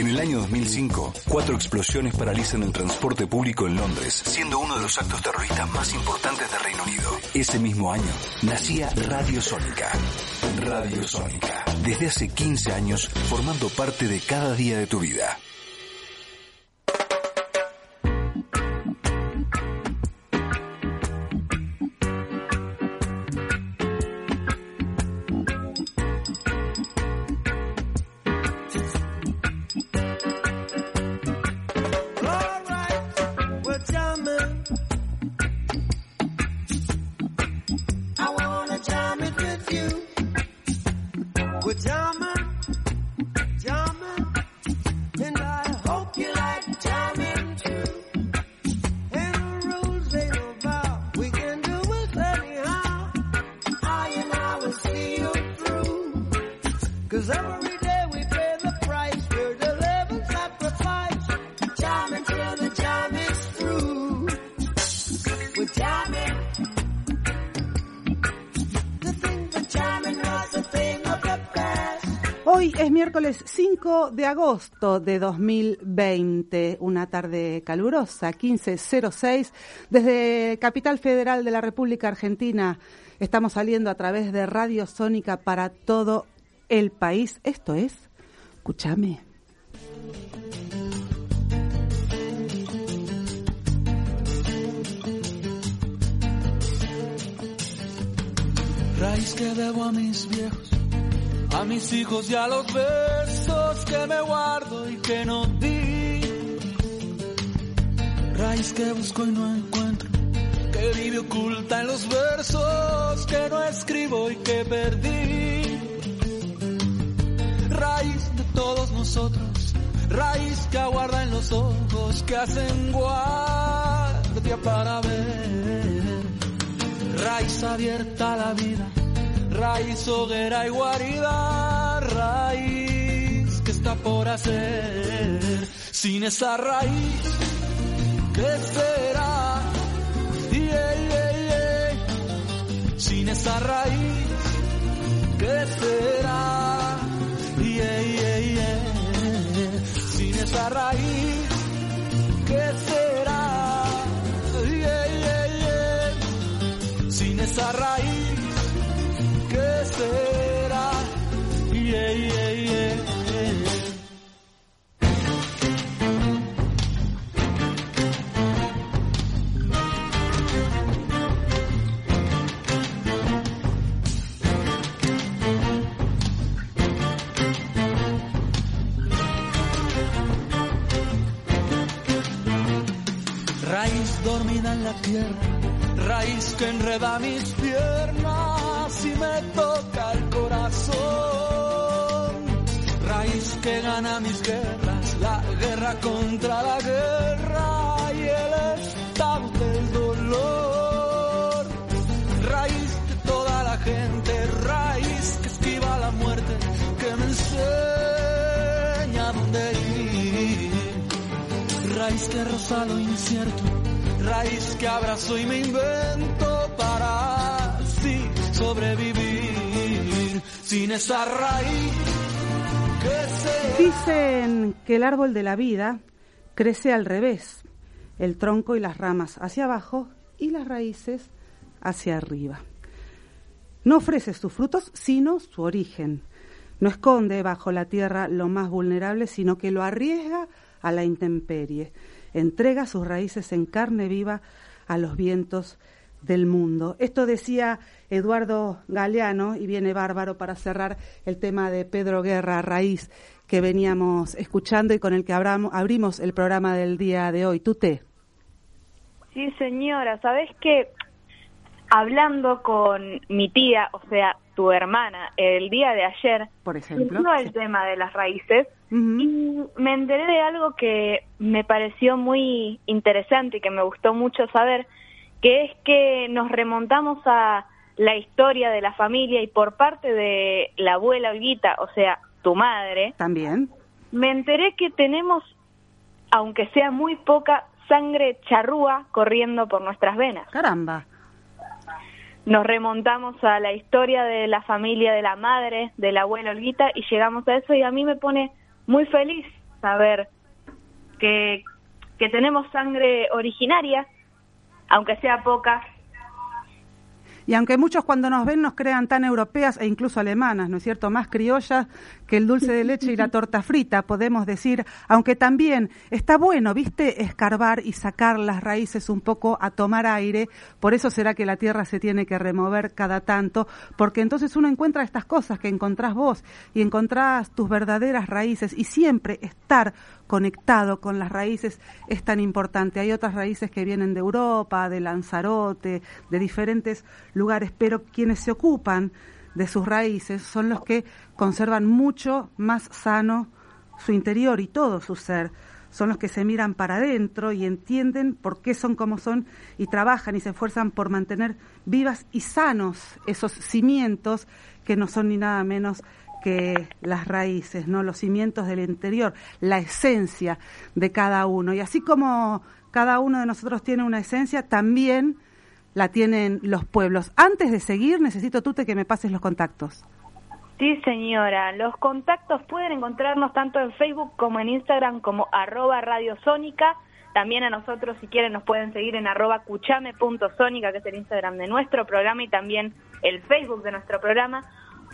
En el año 2005, cuatro explosiones paralizan el transporte público en Londres, siendo uno de los actos terroristas más importantes del Reino Unido. Ese mismo año, nacía Radio Sónica. Radio Sónica. Desde hace 15 años, formando parte de cada día de tu vida. Miércoles 5 de agosto de 2020, una tarde calurosa, 15.06, desde Capital Federal de la República Argentina. Estamos saliendo a través de Radio Sónica para todo el país. Esto es, escúchame. Raíz que debo a mis viejos a mis hijos y a los besos que me guardo y que no di. Raíz que busco y no encuentro, que vive oculta en los versos que no escribo y que perdí. Raíz de todos nosotros, raíz que aguarda en los ojos que hacen guardia para ver. Raíz abierta a la vida raíz, hoguera y guarida, raíz que está por hacer. Sin esa raíz, ¿qué será? Sin esa raíz, ¿qué será? Sin esa raíz, ¿qué será? Sin esa raíz dormida en la tierra, raíz que enreda mis piernas y me toca el corazón. Raíz que gana mis guerras, la guerra contra la guerra y el estado del dolor. Raíz de toda la gente, raíz que esquiva la muerte, que me enseña dónde ir. Raíz que roza lo incierto, raíz que abrazo y me invento para así sobrevivir sin esa raíz Dicen que el árbol de la vida crece al revés, el tronco y las ramas hacia abajo y las raíces hacia arriba. No ofrece sus frutos, sino su origen. No esconde bajo la tierra lo más vulnerable, sino que lo arriesga a la intemperie. Entrega sus raíces en carne viva a los vientos del mundo. Esto decía Eduardo Galeano y viene bárbaro para cerrar el tema de Pedro Guerra Raíz que veníamos escuchando y con el que abramos, abrimos el programa del día de hoy. ¿Tú Sí, señora, ¿sabes qué? Hablando con mi tía, o sea, tu hermana, el día de ayer, por ejemplo, el sí. tema de las raíces Y me enteré de algo que me pareció muy interesante y que me gustó mucho saber, que es que nos remontamos a la historia de la familia y por parte de la abuela Olguita, o sea, tu madre, También. me enteré que tenemos, aunque sea muy poca, sangre charrúa corriendo por nuestras venas. Caramba. Nos remontamos a la historia de la familia de la madre, de la abuela Olguita, y llegamos a eso y a mí me pone muy feliz saber que, que tenemos sangre originaria, aunque sea poca, y aunque muchos cuando nos ven nos crean tan europeas e incluso alemanas, ¿no es cierto? Más criollas que el dulce de leche y la torta frita, podemos decir, aunque también está bueno, viste, escarbar y sacar las raíces un poco a tomar aire, por eso será que la tierra se tiene que remover cada tanto, porque entonces uno encuentra estas cosas que encontrás vos y encontrás tus verdaderas raíces y siempre estar conectado con las raíces es tan importante. Hay otras raíces que vienen de Europa, de Lanzarote, de diferentes lugares, pero quienes se ocupan de sus raíces son los que conservan mucho más sano su interior y todo su ser. Son los que se miran para adentro y entienden por qué son como son y trabajan y se esfuerzan por mantener vivas y sanos esos cimientos que no son ni nada menos que las raíces, ¿no? Los cimientos del interior, la esencia de cada uno. Y así como cada uno de nosotros tiene una esencia, también la tienen los pueblos. Antes de seguir, necesito, Tute, que me pases los contactos. Sí, señora. Los contactos pueden encontrarnos tanto en Facebook como en Instagram como arroba radiosónica. También a nosotros, si quieren, nos pueden seguir en arroba cuchame.sónica, que es el Instagram de nuestro programa y también el Facebook de nuestro programa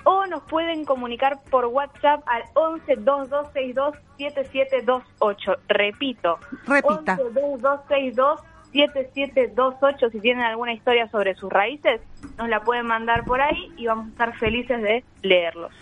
o nos pueden comunicar por WhatsApp al 11 2262 7728. Repito, Repita. 11 2262 7728. Si tienen alguna historia sobre sus raíces, nos la pueden mandar por ahí y vamos a estar felices de leerlos.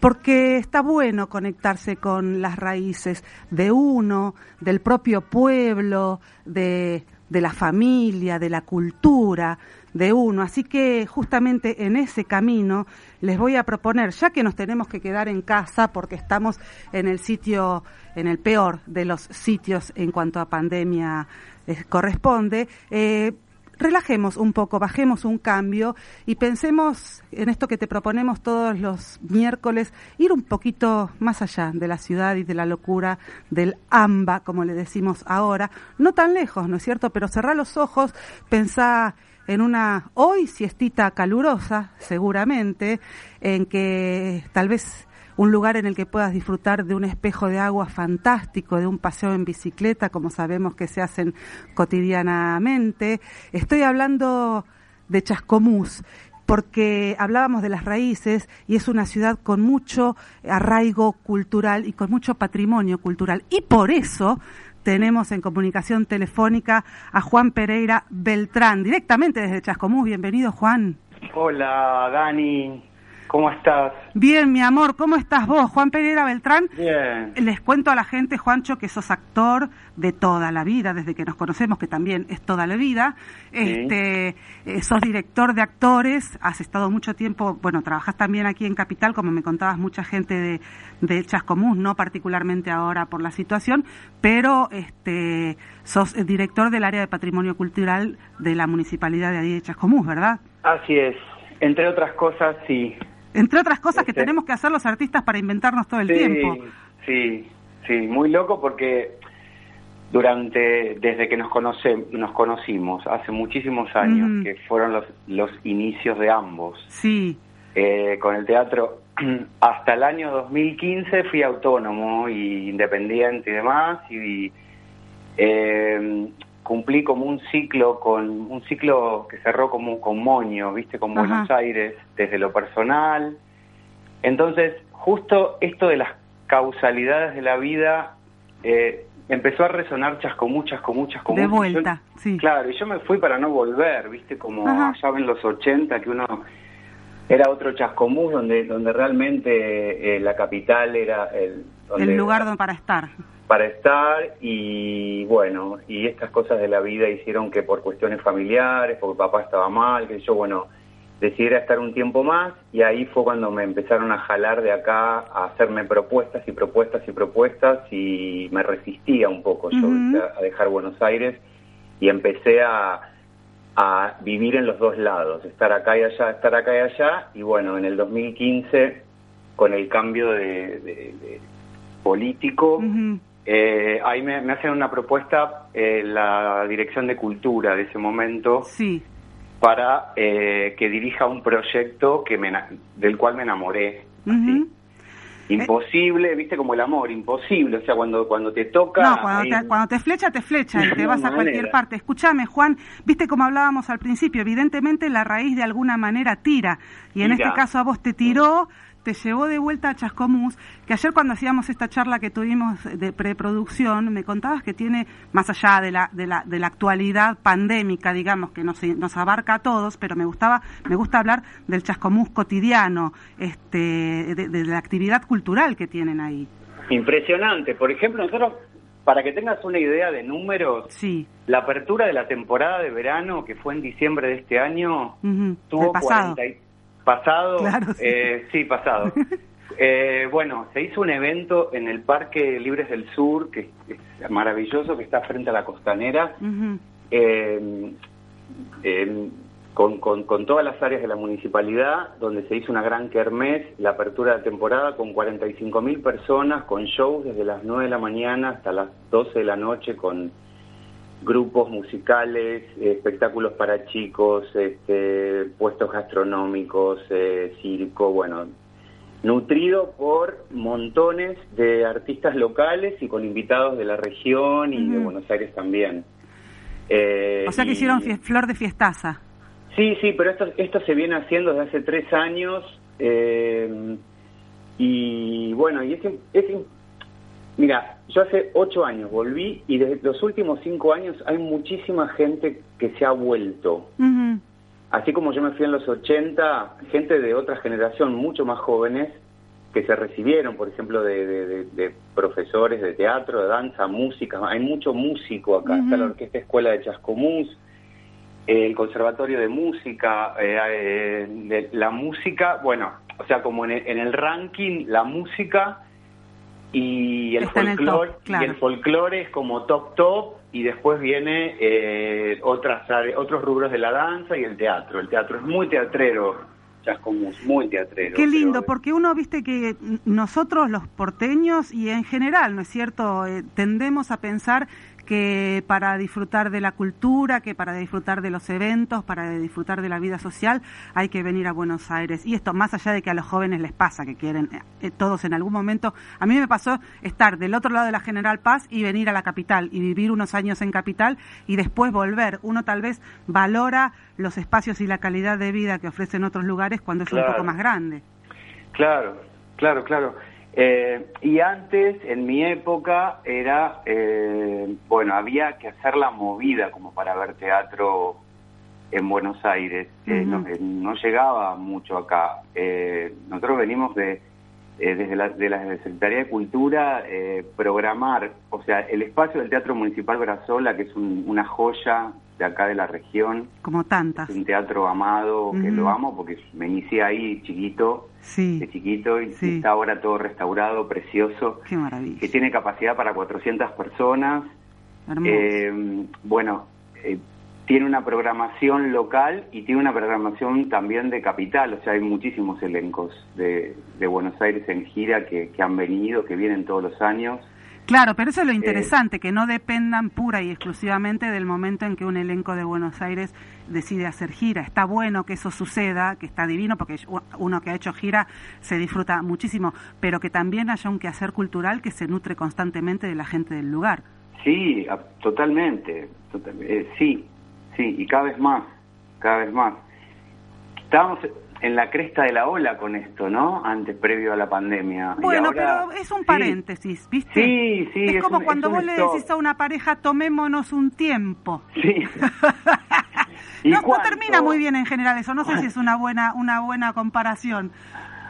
Porque está bueno conectarse con las raíces de uno, del propio pueblo, de, de la familia, de la cultura de uno. Así que justamente en ese camino les voy a proponer, ya que nos tenemos que quedar en casa porque estamos en el sitio, en el peor de los sitios en cuanto a pandemia eh, corresponde, eh, relajemos un poco, bajemos un cambio y pensemos en esto que te proponemos todos los miércoles, ir un poquito más allá de la ciudad y de la locura del AMBA, como le decimos ahora, no tan lejos, ¿no es cierto? Pero cerrar los ojos, pensar en una hoy siestita calurosa, seguramente, en que tal vez un lugar en el que puedas disfrutar de un espejo de agua fantástico, de un paseo en bicicleta, como sabemos que se hacen cotidianamente. Estoy hablando de Chascomús, porque hablábamos de las raíces y es una ciudad con mucho arraigo cultural y con mucho patrimonio cultural. Y por eso tenemos en comunicación telefónica a Juan Pereira Beltrán, directamente desde Chascomús. Bienvenido, Juan. Hola, Dani. ¿Cómo estás? Bien, mi amor, ¿cómo estás vos? Juan Pereira Beltrán. Bien. Les cuento a la gente, Juancho, que sos actor de toda la vida, desde que nos conocemos, que también es toda la vida. Este, eh, sos director de actores, has estado mucho tiempo, bueno, trabajas también aquí en Capital, como me contabas, mucha gente de, de Chascomús, no particularmente ahora por la situación, pero este, sos director del área de patrimonio cultural de la municipalidad de ahí de Chascomús, ¿verdad? Así es. Entre otras cosas, sí. Entre otras cosas que Este- tenemos que hacer los artistas para inventarnos todo el sí, tiempo. Sí, sí, muy loco porque durante, desde que nos, conoce, nos conocimos, hace muchísimos años, que fueron los, los inicios de ambos, Sí, eh, con el teatro, hasta el año 2015 fui autónomo y independiente y demás, y eh, cumplí como un ciclo, con un ciclo que cerró como con Moño, viste, con Ajá. Buenos Aires, desde lo personal. Entonces, justo esto de las causalidades de la vida eh, empezó a resonar chascomú, chascomú, chascomú. de Y yo- vuelta, sí. Claro, y yo me fui para no volver, viste, como Ajá. allá en los 80, que uno era otro chascomús donde donde realmente eh, la capital era el, donde- el lugar donde para estar. para estar y bueno, y estas cosas de la vida hicieron que por cuestiones familiares, porque papá estaba mal, que yo, bueno, decidiera estar un tiempo más y ahí fue cuando me empezaron a jalar de acá a hacerme propuestas y propuestas y propuestas y me resistía un poco yo a dejar Buenos Aires y empecé a, a vivir en los dos lados, estar acá y allá, estar acá y allá y bueno, en el 2015 con el cambio de, de- de político eh, ahí me, me hacen una propuesta eh, la Dirección de Cultura de ese momento Sí, para eh, que dirija un proyecto que me, del cual me enamoré. Imposible, viste como el amor, imposible. O sea, cuando, cuando te toca. No, cuando, te, cuando te flecha, te flecha y te vas a cualquier parte. Escúchame, Juan, viste como hablábamos al principio, evidentemente la raíz de alguna manera tira. Y en este caso a vos te tiró te llevó de vuelta a Chascomús, que ayer cuando hacíamos esta charla que tuvimos de preproducción, me contabas que tiene, más allá de la, de la, de la actualidad pandémica, digamos, que nos, nos abarca a todos, pero me gustaba, me gusta hablar del Chascomús cotidiano, este, de, la actividad cultural que tienen ahí. Impresionante. Por ejemplo, nosotros para que tengas una idea de números, sí. la apertura de la temporada de verano, que fue en diciembre de este año, tuvo 40, Pasado, eh, sí, pasado. Eh, bueno, se hizo un evento en el Parque Libres del Sur, que es maravilloso, que está frente a la costanera, eh, con, con, todas las áreas de la municipalidad, donde se hizo una gran kermés, la apertura de temporada con 45 mil personas, con shows desde las 9 de la mañana hasta las 12 de la noche, con grupos musicales, espectáculos para chicos, este, puestos gastronómicos, eh, circo, bueno, nutrido por montones de artistas locales y con invitados de la región y de Buenos Aires también. Eh, o sea que hicieron flor de fiestaza. Sí, sí, pero esto, esto se viene haciendo desde hace tres años eh, y bueno, y es, es Mira, yo hace ocho años volví y desde los últimos cinco años hay muchísima gente que se ha vuelto. Así como yo me fui en los 80, gente de otra generación, mucho más jóvenes, que se recibieron, por ejemplo, de, profesores de teatro, de danza, música. Hay mucho músico acá. Está la Orquesta Escuela de Chascomús, el Conservatorio de Música, eh, eh, la música, bueno, o sea, como en el ranking, la música y el folclore y el folclore es como top top y después viene eh, otras otros rubros de la danza y el teatro el teatro es muy teatrero Chascomús, muy teatrero. Qué lindo, porque uno, viste que nosotros los porteños y en general, ¿no es cierto?, eh, tendemos a pensar que para disfrutar de la cultura, que para disfrutar de los eventos, para disfrutar de la vida social, hay que venir a Buenos Aires. Y esto más allá de que a los jóvenes les pasa, que quieren eh, eh, todos en algún momento. A mí me pasó estar del otro lado de la General Paz y venir a la capital y vivir unos años en capital y después volver. Uno tal vez valora los espacios y la calidad de vida que ofrecen otros lugares cuando es un poco más grande. Claro, claro, claro. Eh, y antes, en mi época, era, eh, bueno, había que hacer la movida como para ver teatro en Buenos Aires. Eh, no, llegaba mucho acá. nosotros venimos de, desde la, de la Secretaría de Cultura, programar, o sea, el espacio del Teatro Municipal Brazola, que es una joya de acá de la región. Como tantas. un teatro amado, que lo amo porque me inicié ahí chiquito, de chiquito, y está ahora todo restaurado, precioso. Qué maravilla. Que tiene capacidad para 400 personas. Eh, bueno, eh, tiene una programación local y tiene una programación también de capital, o sea, hay muchísimos elencos de, Buenos Aires en gira que han venido, que vienen todos los años. Claro, pero eso es lo eh, interesante, que no dependan pura y exclusivamente del momento en que un elenco de Buenos Aires decide hacer gira. Está bueno que eso suceda, que está divino, porque uno que ha hecho gira se disfruta muchísimo, pero que también haya un quehacer cultural que se nutre constantemente de la gente del lugar. Sí, totalmente, eh, sí, sí, y cada vez más, cada vez más. Estábamos en la cresta de la ola con esto, ¿no? Antes, previo a la pandemia. Bueno, pero es un paréntesis, ¿viste? Sí, sí. Es, como cuando vos le decís a una pareja, tomémonos un tiempo. Sí. no, no, termina muy bien en general eso, no sé si es una buena, una buena comparación.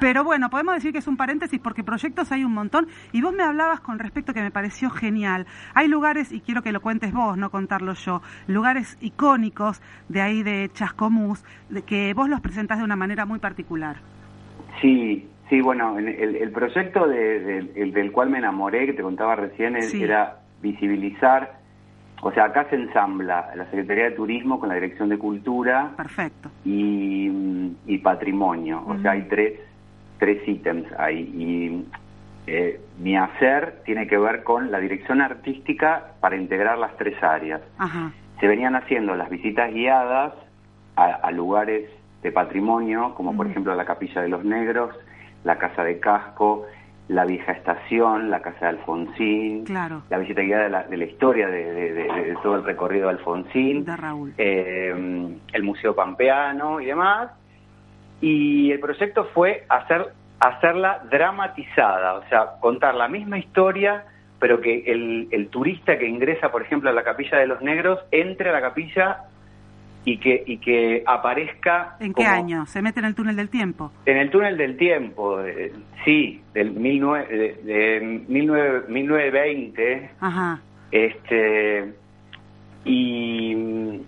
Pero bueno, podemos decir que es un paréntesis porque proyectos hay un montón. Y vos me hablabas con respecto que me pareció genial. Hay lugares, y quiero que lo cuentes vos, no contarlo yo, lugares icónicos de ahí de Chascomús, de que vos los presentás de una manera muy particular. Sí, sí, bueno, el, proyecto del cual me enamoré, que te contaba recién, era visibilizar o sea, acá se ensambla la Secretaría de Turismo con la Dirección de Cultura. Perfecto. Y, Patrimonio. O sea, hay tres tres ítems ahí. Y eh, mi hacer tiene que ver con la dirección artística para integrar las tres áreas. Se venían haciendo las visitas guiadas a, lugares de patrimonio, como por ejemplo la Capilla de los Negros, la Casa de Casco, la vieja estación, la casa de Alfonsín, Claro. la visita guiada de la, de la historia de, de- todo el recorrido de Alfonsín, De Raúl. eh, el Museo Pampeano y demás. Y el proyecto fue hacer hacerla dramatizada, o sea, contar la misma historia, pero que el, el turista que ingresa, por ejemplo, a la Capilla de los Negros, entre a la capilla y que, y que aparezca... ¿En qué como- año? ¿Se mete en el túnel del tiempo? en el túnel del tiempo, eh, sí, del 19, de, de 19 1920, Ajá. este, y,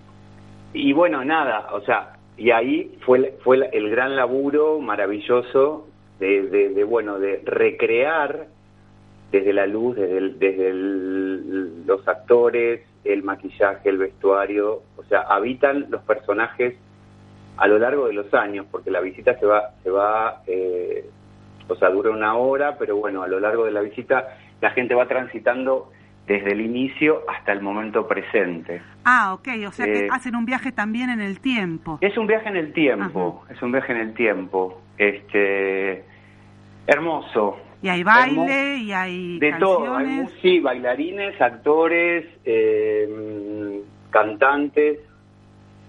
y bueno, nada, o sea, y ahí fue, fue el gran laburo maravilloso de, bueno, de recrear desde la luz, desde, desde los actores, el maquillaje, el vestuario, o sea, habitan los personajes a lo largo de los años, porque la visita se va, se va, eh, o sea, dura una hora, pero bueno, a lo largo de la visita la gente va transitando desde el inicio hasta el momento presente. Ah, ok, o sea que Eh, hacen un viaje también en el tiempo. Es un viaje en el tiempo, es un viaje en el tiempo, este, hermoso. Y hay hermoso. baile, y hay De todo, hay sí, bailarines, actores, eh, cantantes.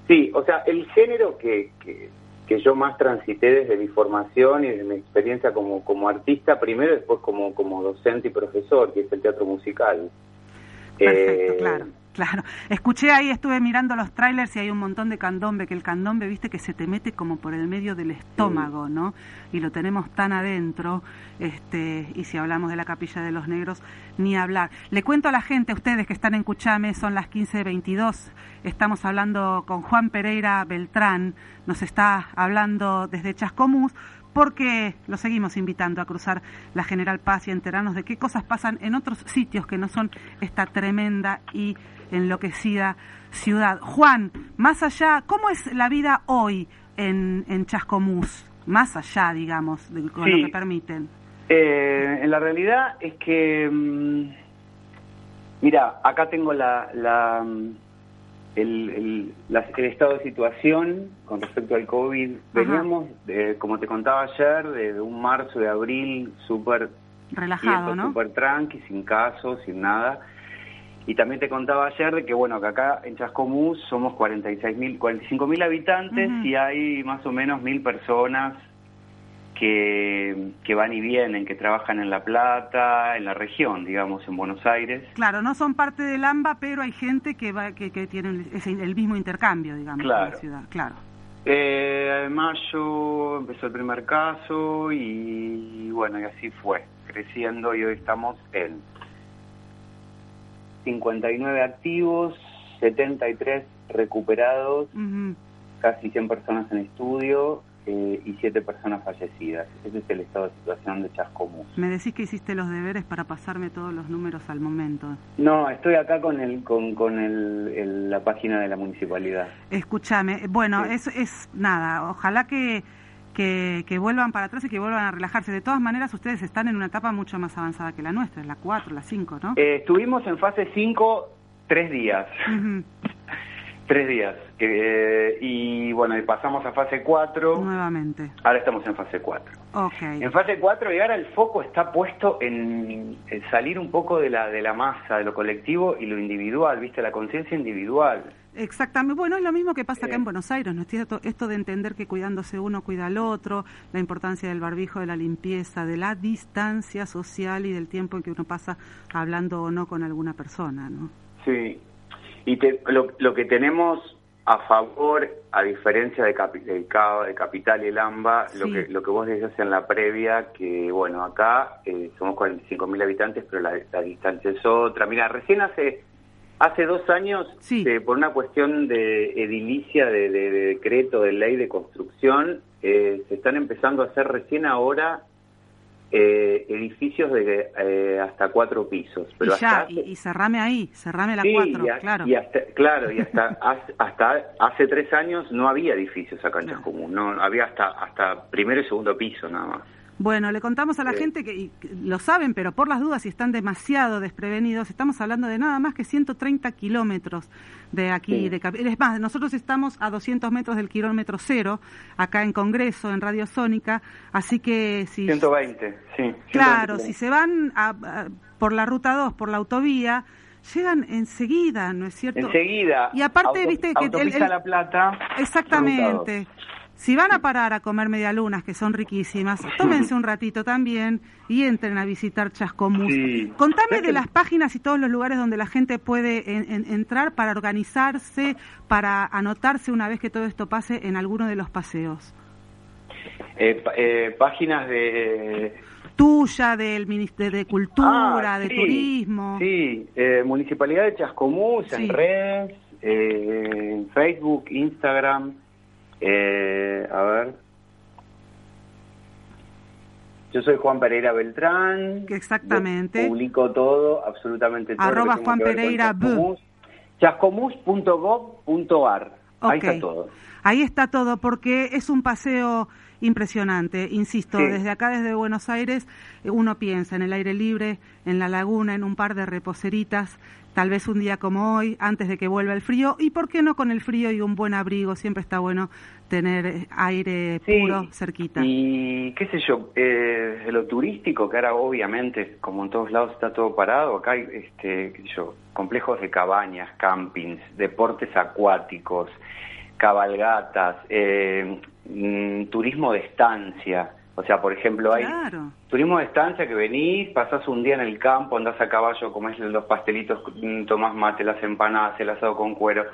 Sí, o sea, el género que, que, que yo más transité desde mi formación y desde mi experiencia como, como artista, primero y después como, como docente y profesor, que es el teatro musical. Perfecto, Eh, claro, claro. Escuché ahí, estuve mirando los trailers y hay un montón de candombe, que el candombe, viste, que se te mete como por el medio del estómago, ¿no? Y lo tenemos tan adentro, este, y si hablamos de la Capilla de los Negros, ni hablar. Le cuento a la gente, ustedes que están en Cuchame, son las 15.22, estamos hablando con Juan Pereira Beltrán, nos está hablando desde Chascomús, porque lo seguimos invitando a cruzar la General Paz y a enterarnos de qué cosas pasan en otros sitios que no son esta tremenda y enloquecida ciudad. Juan, más allá, ¿cómo es la vida hoy en, en Chascomús? Más allá, digamos, de con Sí. lo que permiten. Eh, en la realidad es que, mm, mira, acá tengo la, la, mm, el, el, la- el estado de situación con respecto al COVID. Veníamos, de, como te contaba ayer, de, de un marzo, de abril súper Relajado, quieto, ¿no? súper tranqui, sin casos, sin nada. Y también te contaba ayer de que, bueno, que acá en Chascomús somos 46.000, 45.000 habitantes Ujú. y hay más o menos mil personas que, que van y vienen, que trabajan en La Plata, en la región, digamos, en Buenos Aires. Claro, no son parte del AMBA, pero hay gente que va que, que tiene ese- el mismo intercambio, digamos, Claro. la ciudad. Claro. Eh, en mayo empezó el primer caso y, bueno, y así fue, creciendo y hoy estamos en 59 activos, 73 recuperados, Ujú. casi 100 personas en estudio y 7 personas fallecidas. Ese es el estado de situación de Chascomús. Me decís que hiciste los deberes para pasarme todos los números al momento. No, estoy acá con el con, con el, el- la página de la municipalidad. Escúchame, bueno, Sí. es, es nada, ojalá que, que, que vuelvan para atrás y que vuelvan a relajarse. De todas maneras, ustedes están en una etapa mucho más avanzada que la nuestra, la 4, la 5, ¿no? Eh, estuvimos en fase 5 tres días. Ujú, Tres días. Eh, y bueno, y pasamos a fase 4. Nuevamente. Ahora estamos en fase 4. Ok. En fase 4 y ahora el foco está puesto en, en salir un poco de la, de la masa, de lo colectivo y lo individual, ¿viste? La conciencia individual. Exactamente. Bueno, es lo mismo que pasa acá Eh. en Buenos Aires, ¿no es cierto? Esto de entender que cuidándose uno cuida al otro, la importancia del barbijo, de la limpieza, de la distancia social y del tiempo en que uno pasa hablando o no con alguna persona, ¿no? Sí. Y te- lo, lo que tenemos a favor, a diferencia de, Capi- de de Capital y el AMBA, lo, que, lo que vos decías en la previa, que bueno, acá eh, somos 45.000 habitantes, pero la, la distancia es otra. Mira, recién hace hace dos años, Sí. eh, por una cuestión de edilicia, de, de- de decreto, de ley de construcción, eh, se están empezando a hacer recién ahora eh, edificios de eh, hasta cuatro pisos. Pero y hasta ya, hace- y, y cerrame ahí, cerrame la Sí, 4, y a- claro. y hasta, claro, y hasta, hasta hace tres años no había edificios acá en Claro. Chascomún, no había hasta hasta primero y segundo piso nada más. Bueno, le contamos a la gente que lo saben, pero por las dudas, si están demasiado desprevenidos, estamos hablando de nada más que 130 kilómetros de aquí. De, es más, nosotros estamos a 200 metros del kilómetro cero, acá en Congreso, en Radio Sónica, así que si... 120, sí. Claro, si se van por la ruta 2, por la autovía, llegan enseguida, ¿no es cierto? Enseguida. Y aparte, viste que... El, La Plata. Exactamente. Si van a parar a comer medialunas, que son riquísimas, tómense un ratito también y entren a visitar Chascomús. Contame de las páginas y todos los lugares donde la gente puede entrar para organizarse, para anotarse una vez que todo esto pase en alguno de los paseos. Eh, eh, páginas de tuya, del Ministerio de Cultura, ah, de Turismo. Sí, eh, Municipalidad de Chascomús, en redes, en Facebook, Instagram, eh, a ver. Yo soy Juan Pereira Beltrán. Exactamente. publico todo, absolutamente todo. Arroba Juan Pereira Chascomús.gov.ar. Ahí está todo. Ahí está todo, porque es un paseo impresionante. Insisto, desde acá, desde Buenos Aires, uno piensa en el aire libre, en la laguna, en un par de reposeritas, tal vez un día como hoy, antes de que vuelva el frío, y por qué no con el frío y un buen abrigo, siempre está bueno tener aire puro cerquita. Y qué sé yo, eh, lo turístico, que ahora obviamente, como en todos lados está todo parado, acá hay, este, qué sé yo, complejos de cabañas, campings, deportes acuáticos, cabalgatas, eh, mm, turismo de estancia. O sea, por ejemplo, hay turismo de estancia que venís, pasás un día en el campo, andás a caballo, comés los pastelitos, mm, tomás mate, las empanadas, el asado con cuero.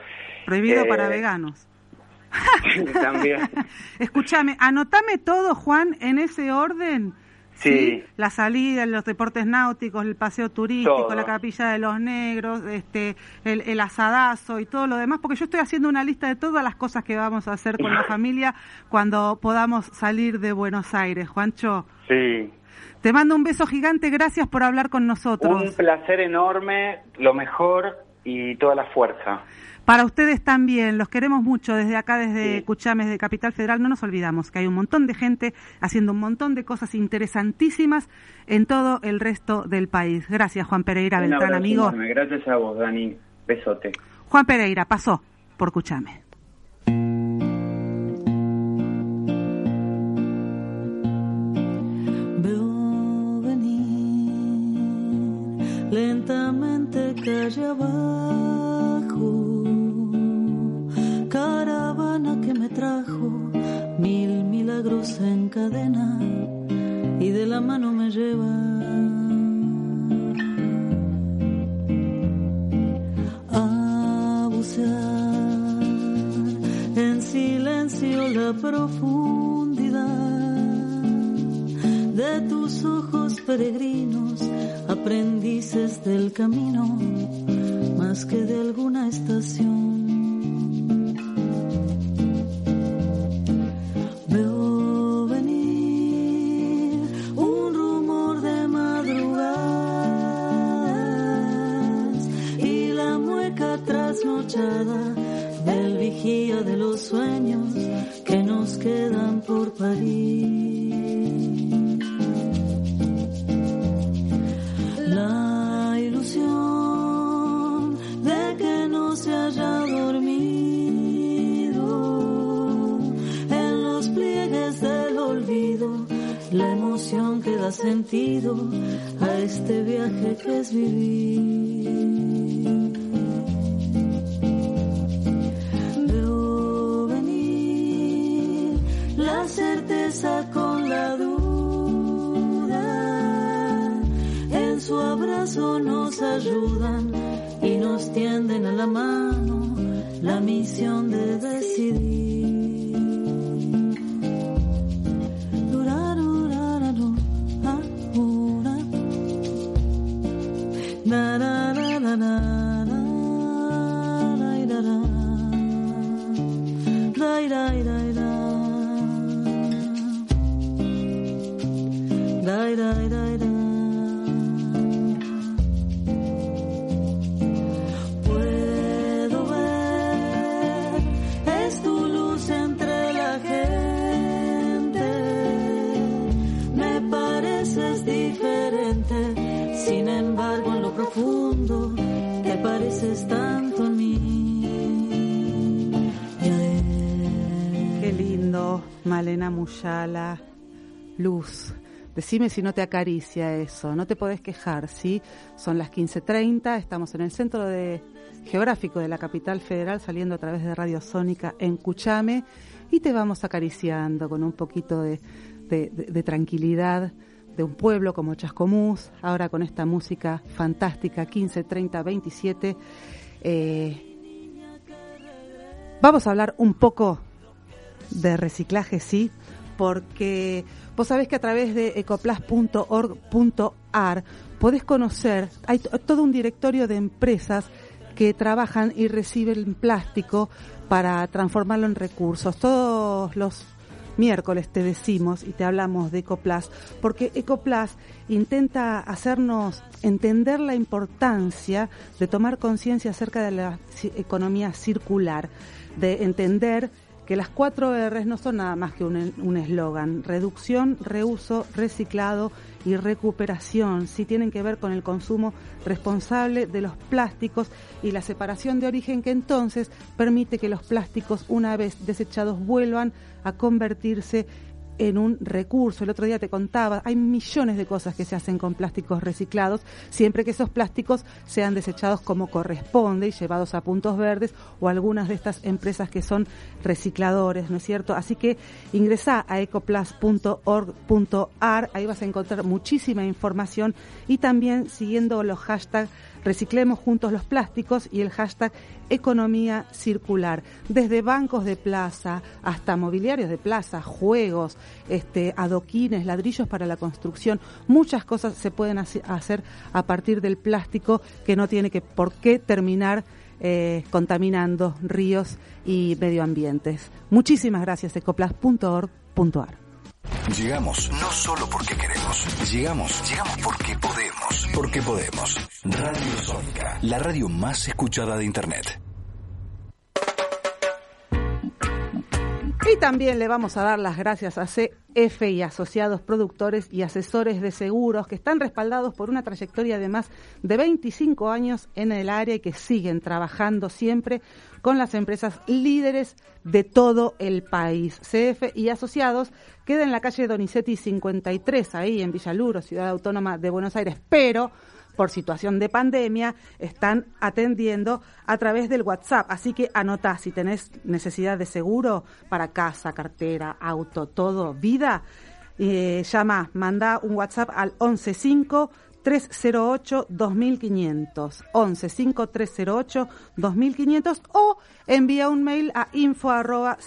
Prohibido para eh, veganos. También. Escúchame, anotame todo, Juan, en ese orden Sí. La salida, los deportes náuticos, el paseo turístico, la capilla de los negros, este, el, asadazo y todo lo demás, porque yo estoy haciendo una lista de todas las cosas que vamos a hacer con la familia cuando podamos salir de Buenos Aires. Juancho. Sí. Te mando un beso gigante, gracias por hablar con nosotros. Un placer enorme, lo mejor y toda la fuerza. Para ustedes también, los queremos mucho desde acá, desde Cuchames, de Capital Federal. No nos olvidamos que hay un montón de gente haciendo un montón de cosas interesantísimas en todo el resto del país. Gracias, Juan Pereira Beltrán, amigo. Gracias a vos, Dani. Besote. Juan Pereira pasó por Cuchame. Veo lentamente caravana que me trajo mil milagros en cadena y de la mano me lleva. A bucear en silencio la profundidad de tus ojos peregrinos, aprendices del camino, más que de alguna estación. Del vigía de los sueños que nos quedan por parir. La ilusión de que no se haya dormido en los pliegues del olvido, la emoción que da sentido a este viaje que es vivir. La mano la misión de Decime si no te acaricia eso, no te podés quejar, ¿sí? Son las 15.30, estamos en el centro geográfico de la capital federal saliendo a través de Radio Sónica en Cuchame y te vamos acariciando con un poquito de, tranquilidad de un pueblo como Chascomús, ahora con esta música fantástica, 15, 30, 27. Eh, vamos a hablar un poco de reciclaje, sí, porque vos sabés que a través de ecoplas.org.ar podés conocer, hay todo un directorio de empresas que trabajan y reciben plástico para transformarlo en recursos. Todos los miércoles te decimos y te hablamos de Ecoplas, porque Ecoplas intenta hacernos entender la importancia de tomar conciencia acerca de la economía circular, de entender que las cuatro R's no son nada más que un eslogan. Reducción, reuso, reciclado y recuperación. Sí tienen que ver con el consumo responsable de los plásticos y la separación de origen que entonces permite que los plásticos, una vez desechados, vuelvan a convertirse en un recurso. El otro día te contaba, hay millones de cosas que se hacen con plásticos reciclados, siempre que esos plásticos sean desechados como corresponde y llevados a puntos verdes o algunas de estas empresas que son recicladores, ¿no es cierto? Así que ingresa a ecoplas.org.ar, ahí vas a encontrar muchísima información y también siguiendo los hashtags Reciclemos juntos los plásticos y el hashtag economía circular. Desde bancos de plaza hasta mobiliarios de plaza, juegos, este, adoquines, ladrillos para la construcción, muchas cosas se pueden hace- hacer a partir del plástico que no tiene que por qué terminar eh, contaminando ríos y medio ambientes. Muchísimas gracias, ecoplas.org.ar. Llegamos no solo porque queremos, llegamos, llegamos porque podemos. Porque podemos. Radio Sónica, la radio más escuchada de Internet. Y también le vamos a dar las gracias a CF y asociados productores y asesores de seguros que están respaldados por una trayectoria de más de 25 años en el área y que siguen trabajando siempre con las empresas líderes de todo el país. CF y asociados queda en la calle Donizetti 53, ahí en Villaluro, Ciudad Autónoma de Buenos Aires, pero por situación de pandemia, están atendiendo a través del WhatsApp. Así que anota si tenés necesidad de seguro para casa, cartera, auto, todo, vida. eh, llama, manda un WhatsApp al 115 308 2500 115 308 2500 o envía un mail a info arroba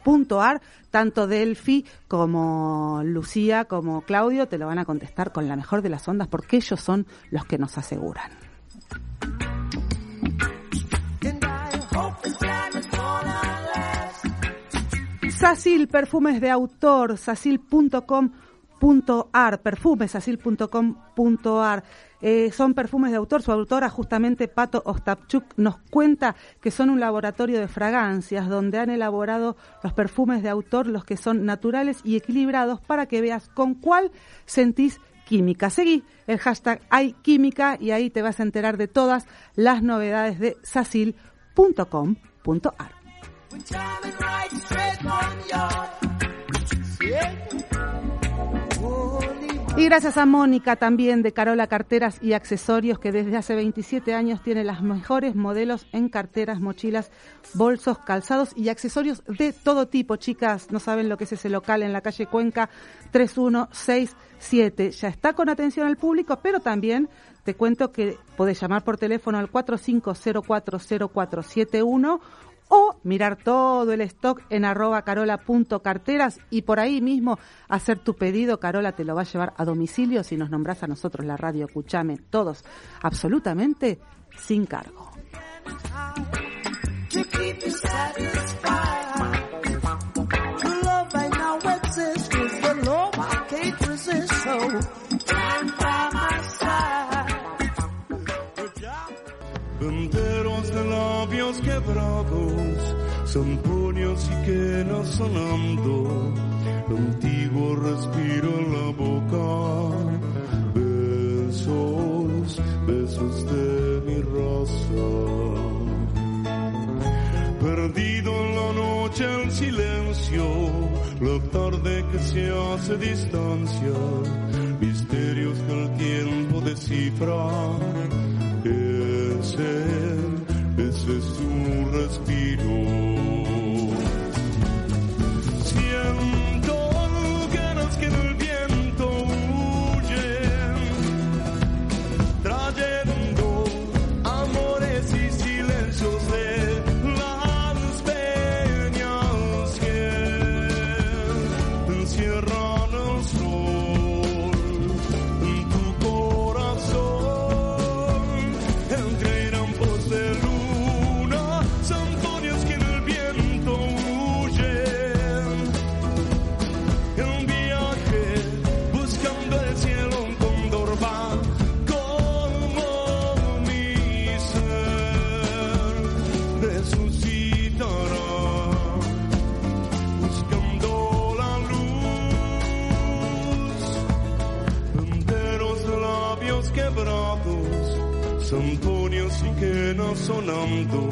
cfiasociados.com.ar tanto Delphi como Lucía como Claudio te lo van a contestar con la mejor de las ondas porque ellos son los que nos aseguran. Sasil, perfumes de autor, sasil.com.ar, perfumes, sasil.com.ar. Eh, son perfumes de autor. Su autora, justamente Pato Ostapchuk, nos cuenta que son un laboratorio de fragancias donde han elaborado los perfumes de autor, los que son naturales y equilibrados, para que veas con cuál sentís química. Seguí el hashtag hay química y ahí te vas a enterar de todas las novedades de sasil.com.ar. Y gracias a Mónica también de Carola Carteras y Accesorios, que desde hace 27 años tiene las mejores modelos en carteras, mochilas, bolsos, calzados y accesorios de todo tipo. Chicas, no saben lo que es ese local en la calle Cuenca 3167. Ya está con atención al público, pero también te cuento que podés llamar por teléfono al 45040471 o mirar todo el stock en arroba carola.carteras y por ahí mismo hacer tu pedido. Carola te lo va a llevar a domicilio si nos nombras a nosotros la radio Cuchame, todos absolutamente sin cargo. Enteros de labios quebrados, son puños y quenas sonando, antiguo respiro en la boca, besos, besos de mi rosa. Perdido en la noche el silencio, la tarde que se hace distancia, misterios que el tiempo descifra. Ese es su respiro. Siento ganas que en y quenas sonando.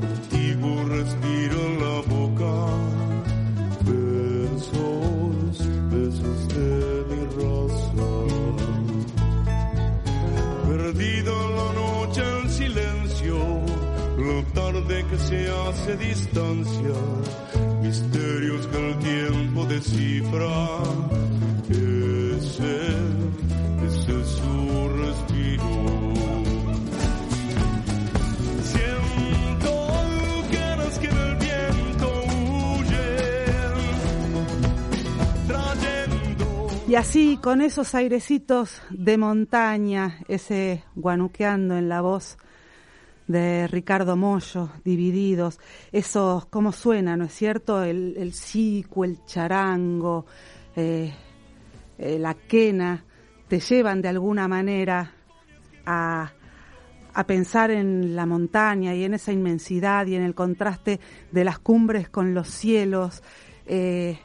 Contigo respiro en la boca. Besos, besos de mi rosa. Perdido en la noche el silencio, la tarde que se hace distancia, misterios que el tiempo descifra. Así, con esos airecitos de montaña, ese guanuqueando en la voz de Ricardo Mollo, divididos, esos, cómo suena, ¿no es cierto? El, el cico, el charango, eh, eh, la quena, te llevan de alguna manera a, a pensar en la montaña y en esa inmensidad y en el contraste de las cumbres con los cielos eh,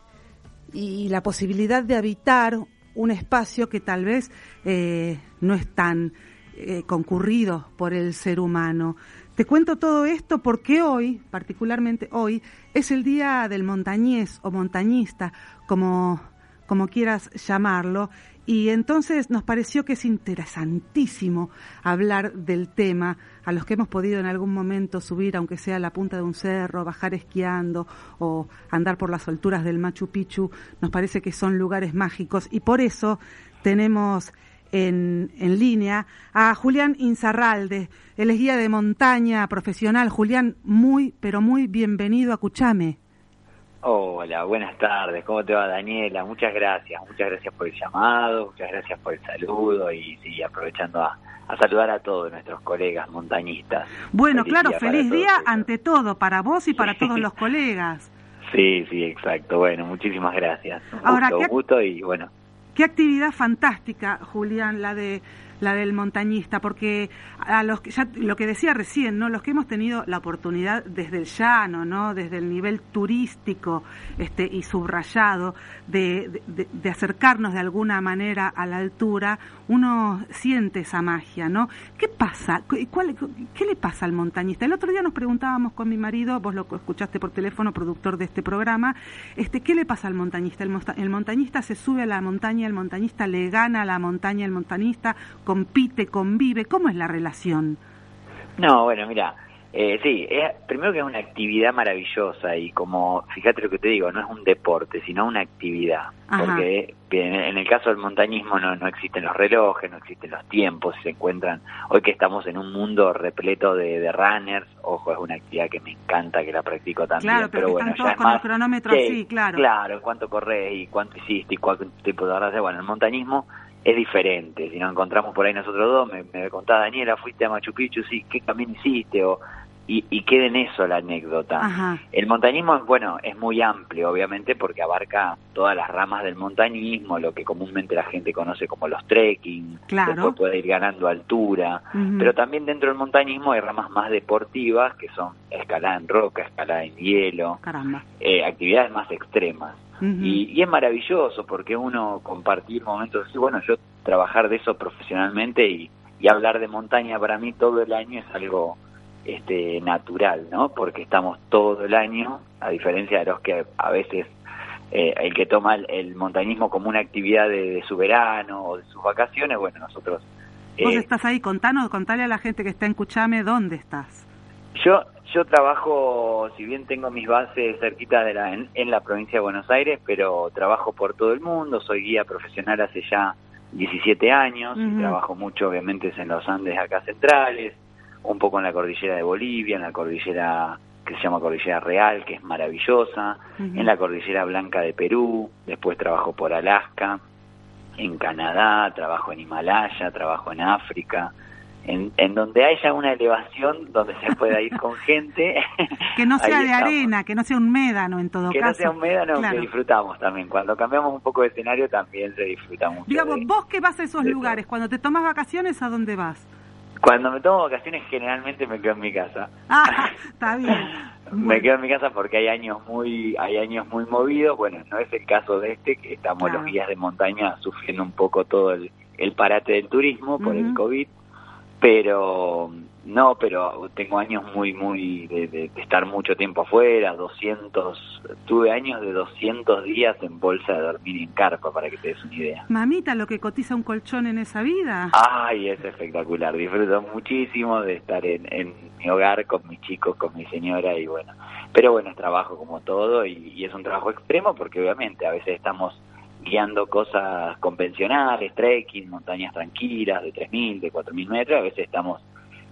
y la posibilidad de habitar un espacio que tal vez eh, no es tan eh, concurrido por el ser humano. Te cuento todo esto porque hoy, particularmente hoy, es el día del montañés o montañista, como, como quieras llamarlo, y entonces nos pareció que es interesantísimo hablar del tema a los que hemos podido en algún momento subir, aunque sea a la punta de un cerro, bajar esquiando o andar por las alturas del Machu Picchu, nos parece que son lugares mágicos y por eso tenemos en, en línea a Julián Inzarralde, él es guía de montaña profesional. Julián, muy, pero muy bienvenido a Cuchame. Hola, buenas tardes. ¿Cómo te va, Daniela? Muchas gracias. Muchas gracias por el llamado, muchas gracias por el saludo y sí, aprovechando a, a saludar a todos nuestros colegas montañistas. Bueno, Feliz claro, día feliz día ante todo para vos y para todos los colegas. Sí, sí, exacto. Bueno, muchísimas gracias. Un Ahora, gusto, ¿qué- un gusto y bueno, Qué actividad fantástica, Julián, la de la del montañista, porque a los que ya lo que decía recién, ¿no? Los que hemos tenido la oportunidad desde el llano, ¿no? Desde el nivel turístico, este y subrayado de, de- acercarnos de alguna manera a la altura, uno siente esa magia, ¿no? ¿Qué pasa? ¿Cu- ¿Cuál, ¿Qué le pasa al montañista? El otro día nos preguntábamos con mi marido, vos lo escuchaste por teléfono, productor de este programa, este, ¿qué le pasa al montañista? El, monta- el montañista se sube a la montaña, el montañista le gana a la montaña, el montañista compite, convive. ¿Cómo es la relación? No, bueno, mira, eh, sí, es- primero que es una actividad maravillosa y como, fíjate lo que te digo, no es un deporte, sino una actividad. Ajá. Porque en el caso del montañismo no, no existen los relojes, no existen los tiempos, se encuentran, hoy que estamos en un mundo repleto de, de runners, ojo, es una actividad que me encanta, que la practico también, Claro, pero bueno, están ya es con el así, claro. Claro, cuánto corres y cuánto hiciste y cuánto tipo de horas. Bueno, el montañismo es diferente. Si nos encontramos por ahí nosotros dos, me, me contaba Daniela, fuiste a Machu Picchu, sí, ¿qué camino hiciste? O, y, y queda en eso la anécdota. Ajá. El montañismo, bueno, es muy amplio, obviamente, porque abarca todas las ramas del montañismo, lo que comúnmente la gente conoce como los trekking, Claro. después puede ir ganando altura, pero también dentro del montañismo hay ramas más deportivas, que son escalada en roca, escalada en hielo, eh, actividades más extremas. Y, y es maravilloso porque uno compartir momentos así, bueno, yo trabajar de eso profesionalmente y, y hablar de montaña para mí todo el año es algo este natural, ¿no? Porque estamos todo el año, a diferencia de los que a veces eh, el que toma el, el montañismo como una actividad de, de su verano o de sus vacaciones, bueno, nosotros Vos eh, estás ahí, contanos, contale a la gente que está en Cuchame dónde estás. Yo yo trabajo, si bien tengo mis bases cerquita de la, en, en la provincia de Buenos Aires, pero trabajo por todo el mundo, soy guía profesional hace ya 17 años, y trabajo mucho obviamente en los Andes acá centrales, un poco en la cordillera de Bolivia, en la cordillera que se llama Cordillera Real, que es maravillosa, en la Cordillera Blanca de Perú, después trabajo por Alaska, en Canadá, trabajo en Himalaya, trabajo en África, en, en donde haya una elevación donde se pueda ir con gente. Que no sea de estamos. arena, que no sea un médano en todo Que caso. no sea un médano, Claro. que disfrutamos también. Cuando cambiamos un poco de escenario también se disfruta mucho. Digamos, de- vos que vas a esos lugares, cuando te tomas vacaciones, ¿a dónde vas? Cuando me tomo vacaciones generalmente me quedo en mi casa. Ah, está bien. Me quedo en mi casa porque hay años muy hay años muy movidos. Bueno, no es el caso de este, que estamos Claro. los guías de montaña sufriendo un poco todo el, el parate del turismo por el. COVID. Pero no, pero tengo años muy, muy de, de- de estar mucho tiempo afuera, 200, tuve años de 200 días en bolsa de dormir en carpa, para que te des una idea. Mamita, lo que cotiza un colchón en esa vida. Ay, es espectacular. Disfruto muchísimo de estar en, en mi hogar con mis chicos, con mi señora y bueno. Pero bueno, es trabajo como todo y, y es un trabajo extremo porque obviamente a veces estamos guiando cosas convencionales, trekking, montañas tranquilas de 3.000, de 4.000 metros. A veces estamos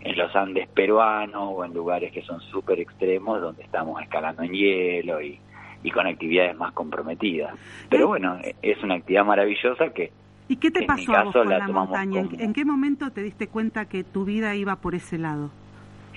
en los Andes peruanos o en lugares que son súper extremos donde estamos escalando en hielo y, y con actividades más comprometidas. Pero bueno, es una actividad maravillosa que ¿Y qué te en mi pasó a vos con la montaña? ¿En, como- en qué momento te diste cuenta que tu vida iba por ese lado?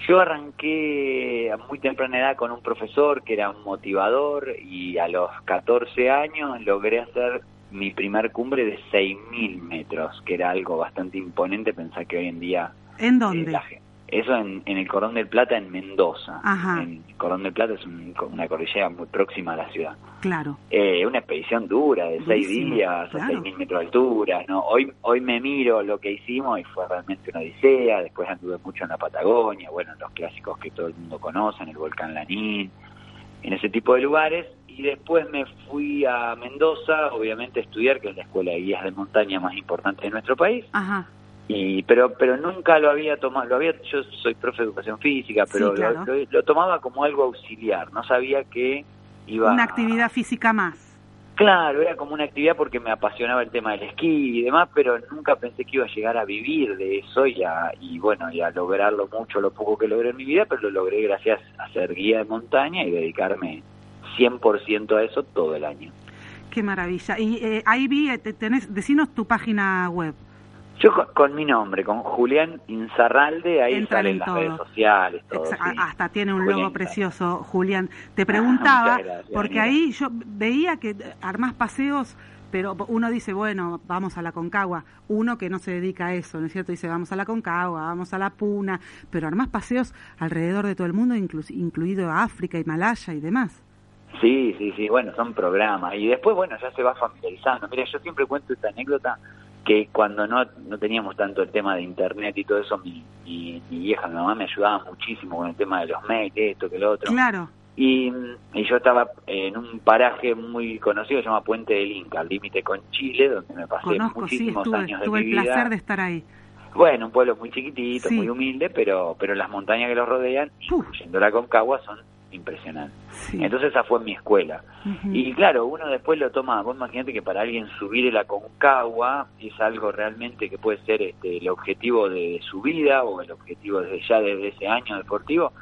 Yo arranqué a muy temprana edad con un profesor que era un motivador y a los 14 años logré hacer mi primer cumbre de 6.000 metros, que era algo bastante imponente, pensar que hoy en día... ¿En eh, dónde? la ge- eso en, en el Cordón del Plata, en Mendoza. Ajá. En el Cordón del Plata es un- una cordillera muy próxima a la ciudad. Claro. Eh, una expedición dura de seis días, claro. a 6.000 metros de altura. ¿no? Hoy, hoy me miro lo que hicimos y fue realmente una odisea. Después anduve mucho en la Patagonia, bueno, los clásicos que todo el mundo conoce, en el volcán Lanín, en ese tipo de lugares. Y después me fui a Mendoza, obviamente a estudiar, que es la escuela de guías de montaña más importante de nuestro país. Ajá. Y, pero pero nunca lo había tomado lo había yo soy profe de educación física pero Sí, claro. lo, lo- lo tomaba como algo auxiliar no sabía que iba Una actividad física más. Claro, era como una actividad porque me apasionaba el tema del esquí y demás, pero nunca pensé que iba a llegar a vivir de eso y, a, y bueno, y a lograrlo mucho, lo poco que logré en mi vida, pero lo logré gracias a ser guía de montaña y dedicarme 100% a eso todo el año. Qué maravilla. Y eh, ahí vi, eh, te- tenés, decinos tu página web. Yo con, con mi nombre, con Julián Inzarralde, ahí Entran salen en las redes sociales, todo. Exa- sí. Hasta tiene un Julián logo precioso, Julián. Te preguntaba, Muchas gracias, porque ahí yo veía que armás paseos, pero uno dice, bueno, vamos a la Concagua. Uno que no se dedica a eso, ¿no es cierto? Dice, vamos a la Concagua, vamos a la Puna, pero armás paseos alrededor de todo el mundo, inclu- incluido África, Himalaya y demás. Sí, sí, sí, bueno, son programas. Y después, bueno, ya se va familiarizando. Mira, yo siempre cuento esta anécdota que cuando no, no teníamos tanto el tema de internet y todo eso, mi, mi, mi vieja, mi mamá me ayudaba muchísimo con el tema de los mails, esto, que lo otro. Claro, Y, y yo estaba en un paraje muy conocido se llama Puente del Inca, al límite con Chile, donde me pasé conozco, sí, muchísimos estuve, años de tuve mi el placer vida. de estar ahí. Bueno, un pueblo muy chiquitito, Sí. muy humilde, pero pero las montañas que los rodean, Uf. incluyendo la Concagua, son impresionantes. Sí. Entonces esa fue mi escuela. Y claro, uno después lo toma, vos imagínate que para alguien subir la Concagua es algo realmente que puede ser este, el objetivo de, su vida o el objetivo desde ya desde ese año deportivo.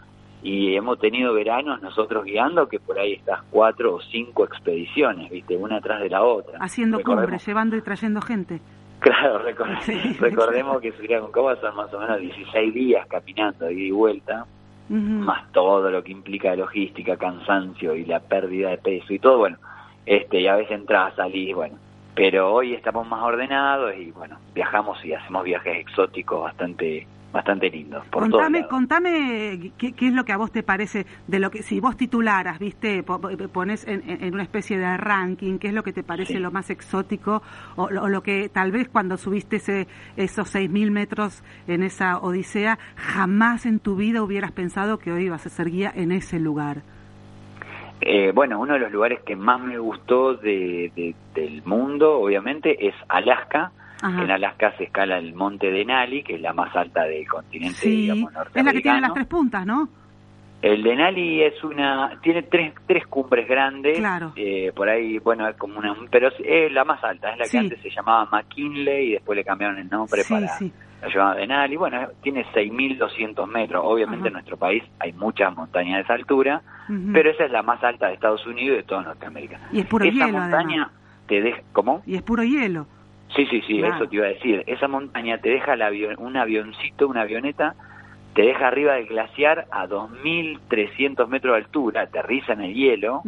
Y hemos tenido veranos nosotros guiando que por ahí estas cuatro o cinco expediciones, viste, una atrás de la otra. Haciendo Recordemos- llevando y trayendo gente. Claro, recor- Sí, recordemos que subir a Concagua son más o menos 16 días caminando de ida y vuelta Más todo lo que implica de logística, cansancio y la pérdida de peso y todo, bueno, este y a veces entras, salís, bueno, pero hoy estamos más ordenados y bueno, viajamos y hacemos viajes exóticos bastante bastante lindo. Por Contame, contame qué, qué es lo que a vos te parece de lo que si vos titularas, viste, po- po- pones en, en una especie de ranking, qué es lo que te parece Sí. lo más exótico o, lo- o lo que tal vez cuando subiste ese, esos 6.000 metros en esa odisea jamás en tu vida hubieras pensado que hoy ibas a ser guía en ese lugar. Eh, bueno, uno de los lugares que más me gustó de, de- del mundo, obviamente, es Alaska. Ajá. En Alaska se escala el monte Denali, que es la más alta del continente, Sí, digamos, es la que tiene las norteamericano. tres puntas, ¿no? El Denali es una, tiene tres, tres cumbres grandes, Claro. eh, por ahí, bueno, es como una, pero es la más alta, es la que antes se llamaba McKinley y después le cambiaron el nombre Sí, para sí. la llamada Denali. Bueno, tiene 6.200 metros, obviamente Ajá. en nuestro país hay muchas montañas de esa altura, pero esa es la más alta de Estados Unidos y de toda Norteamérica. Y es puro esa hielo, montaña además. te deja, ¿cómo? Y es puro hielo. Sí, sí, sí, Claro. eso te iba a decir. Esa montaña te deja el avión, un avioncito, una avioneta, te deja arriba del glaciar a 2.300 metros de altura, aterriza en el hielo.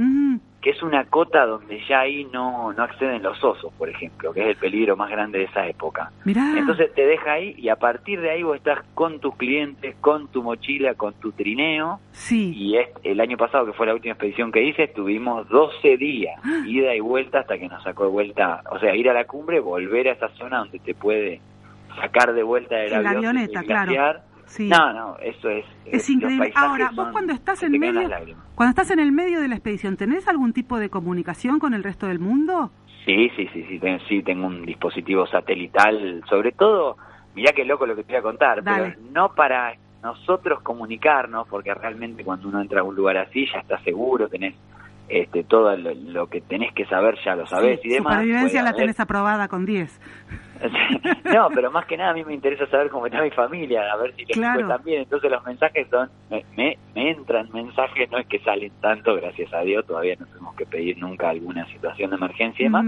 Que es una cota donde ya ahí no, no acceden los osos, por ejemplo, que es el peligro más grande de esa época. Mirá. Entonces te deja ahí y a partir de ahí vos estás con tus clientes, con tu mochila, con tu trineo. sí. Y es, el año pasado, que fue la última expedición que hice, estuvimos 12 días, ida y vuelta hasta que nos sacó de vuelta, o sea, ir a la cumbre, volver a esa zona donde te puede sacar de vuelta del la avión, avioneta, claro. Sí. No, no, eso es... Es eh, increíble. Ahora, vos cuando estás en medio, cuando estás en el medio de la expedición, ¿tenés algún tipo de comunicación con el resto del mundo? Sí, sí, sí, sí, ten- sí, tengo un dispositivo satelital, sobre todo, mirá qué loco lo que te voy a contar, Dale. pero no para nosotros comunicarnos, porque realmente cuando uno entra a un lugar así ya está seguro, tenés este, todo lo, lo que tenés que saber, ya lo sabés Sí, y demás. Supervivencia puede la tenés aprobada con 10. no, pero más que nada a mí me interesa saber cómo está mi familia, a ver si les Claro. fue también. Entonces los mensajes son, me, me, me entran mensajes, no es que salen tanto, gracias a Dios, todavía no tenemos que pedir nunca alguna situación de emergencia y demás,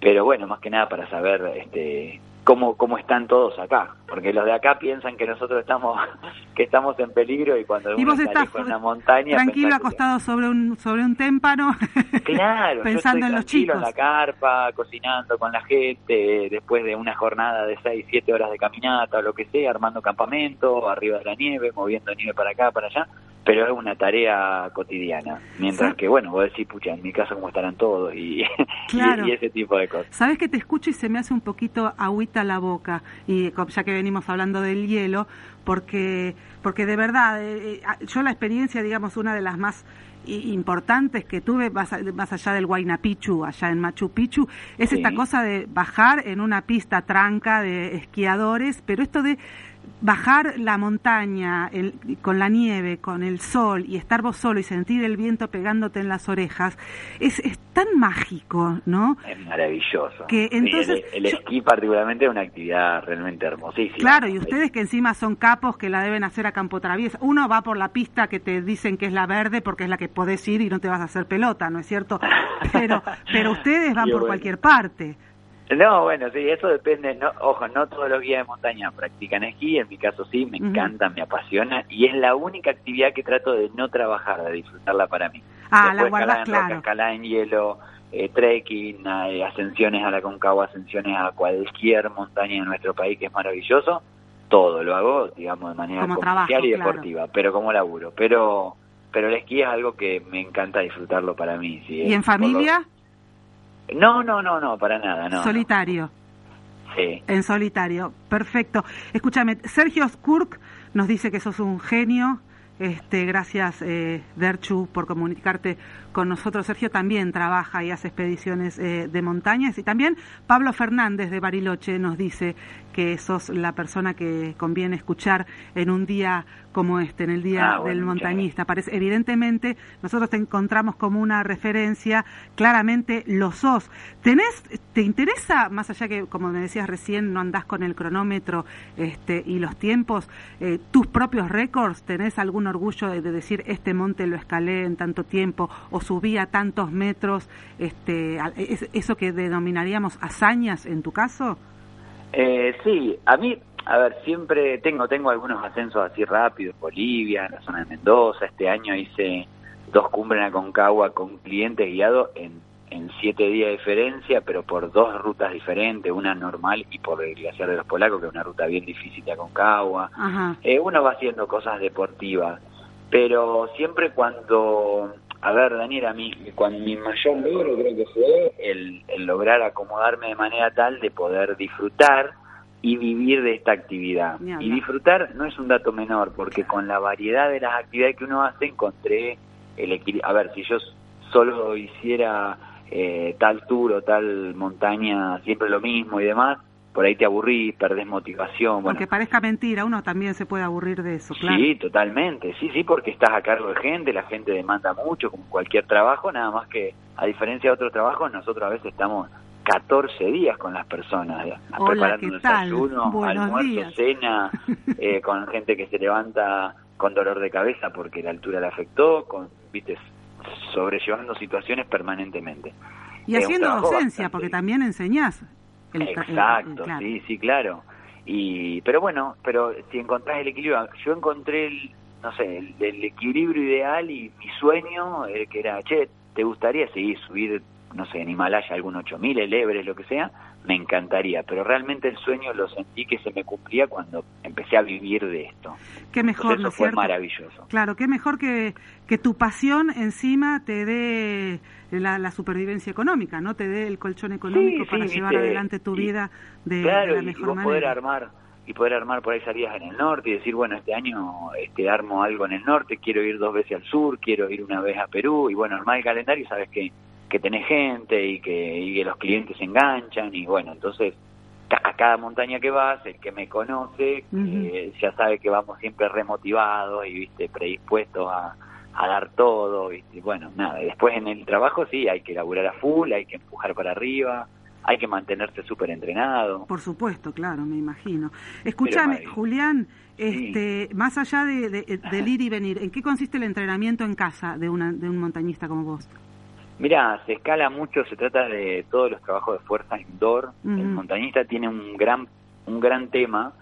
pero bueno, más que nada para saber este cómo cómo están todos acá, porque los de acá piensan que nosotros estamos que estamos en peligro y cuando Y uno vos está estás en una montaña tranquilo que- acostado sobre un sobre un témpano. Claro, pensando yo estoy en los chicos. en la carpa, cocinando con la gente, después de una jornada de 6, 7 horas de caminata o lo que sea, armando campamento, arriba de la nieve, moviendo nieve para acá, para allá, pero es una tarea cotidiana. Mientras que, bueno, vos decís, pucha, en mi casa cómo estarán todos y, Claro. y ese tipo de cosas. Sabes que te escucho y se me hace un poquito agüita la boca, y ya que venimos hablando del hielo, porque, porque de verdad, eh, eh, yo la experiencia, digamos, una de las más importantes que tuve, más, allá del Huayna Picchu, allá en Machu Picchu, es Sí. esta cosa de bajar en una pista tranca de esquiadores, pero esto de bajar la montaña el- con la nieve, con el sol y estar vos solo y sentir el viento pegándote en las orejas, es, es tan mágico, ¿no? Es maravilloso. Que Sí, entonces el, yo- esquí particularmente es una actividad realmente hermosísima. Claro, y ustedes que encima son capos que la deben hacer a campo traviesa. Uno va por la pista que te dicen que es la verde porque es la que podés ir y no te vas a hacer pelota, ¿no es cierto? Pero, pero ustedes van por bueno. cualquier parte. No, bueno, sí, eso depende. No, ojo, no todos los guías de montaña practican esquí. En mi caso sí, me Ujú. encanta, me apasiona. Y es la única actividad que trato de no trabajar, de disfrutarla para mí. Ah, la Después guardás escalada en roca, claro. escalada en hielo, eh, trekking, eh, ascensiones a la Concagua, ascensiones a cualquier montaña de nuestro país, que es maravilloso. Todo lo hago, digamos, de manera Como comercial trabajo, y claro. deportiva, pero como laburo. Pero pero el esquí es algo que me encanta disfrutarlo para mí. sí, ¿Y en familia? No, no, no, no, para nada, no. no. Solitario. Sí. En solitario, perfecto. Escúchame, Sergio Skurk nos dice que sos un genio. Este, gracias, eh, Derchu, por comunicarte con nosotros. Sergio también trabaja y hace expediciones eh, de montañas. Y también Pablo Fernández de Bariloche nos dice que sos la persona que conviene escuchar en un día como este, en el Día Ah, bueno, del Montañista. Parece, evidentemente, nosotros te encontramos como una referencia, claramente lo sos. ¿Tenés, ¿Te interesa, más allá que, como me decías recién, no andás con el cronómetro este, y los tiempos, eh, tus propios récords? ¿Tenés algún orgullo de, de decir, este monte lo escalé en tanto tiempo o subí a tantos metros? Este, ¿Eso que denominaríamos hazañas en tu caso? Eh, sí, a mí, a ver, siempre tengo tengo algunos ascensos así rápidos, Bolivia, en la zona de Mendoza, este año hice dos cumbres en Aconcagua con clientes guiados en, en siete días de diferencia, pero por dos rutas diferentes, una normal y por el glaciar de los Polacos, que es una ruta bien difícil de Aconcagua. Eh, uno va haciendo cosas deportivas, pero siempre cuando, a ver, Daniela, mi, cuando mi mayor logro creo que fue el, el lograr acomodarme de manera tal de poder disfrutar y vivir de esta actividad. Y disfrutar no es un dato menor, porque con la variedad de las actividades que uno hace encontré el equilibrio. A ver, si yo solo hiciera eh, tal tour o tal montaña, siempre lo mismo y demás, por ahí te aburrís, perdés motivación. Bueno, Aunque parezca mentira, uno también se puede aburrir de eso, claro. Sí, totalmente. Sí, sí, porque estás a cargo de gente, la gente demanda mucho, como cualquier trabajo, nada más que, a diferencia de otros trabajos, nosotros a veces estamos 14 días con las personas, Hola, preparando desayuno, Buenos almuerzo, días. cena, eh, con gente que se levanta con dolor de cabeza porque la altura le afectó, con, viste, sobrellevando situaciones permanentemente. Y haciendo docencia, bastante- porque también enseñás. El el- Exacto, claro. sí, sí, claro. Y, pero bueno, pero si encontrás el equilibrio, yo encontré el, no sé, el, el equilibrio ideal y mi sueño, eh, que era, che, ¿te gustaría seguir subir, no sé, en Himalaya algún 8000, el Everest, lo que sea? Me encantaría, pero realmente el sueño lo sentí que se me cumplía cuando empecé a vivir de esto. Qué mejor, Entonces ¿no eso es fue cierto? maravilloso. Claro, qué mejor que, que tu pasión encima te dé la, la supervivencia económica, ¿no? Te dé el colchón económico sí, para llevar viste, adelante tu y- vida de, claro, de la y- y mejor vos manera. poder armar y poder armar por ahí salidas en el norte y decir, bueno, este año este armo algo en el norte, quiero ir dos veces al sur, quiero ir una vez a Perú y bueno, armar el calendario sabes que, que tenés gente y que, y que los clientes se enganchan y bueno, entonces a cada montaña que vas, el que me conoce eh, ya sabe que vamos siempre remotivados y viste predispuestos a, a dar todo, viste, bueno, nada, después en el trabajo sí, hay que laburar a full, hay que empujar para arriba, hay que mantenerse súper entrenado. Por supuesto, claro, me imagino. Escúchame. Julián, Sí. este, más allá de, de- del ir y venir, ¿en qué consiste el entrenamiento en casa de, una, de un montañista como vos? Mira, se escala mucho, se trata de todos los trabajos de fuerza indoor. El montañista tiene un gran, un gran tema.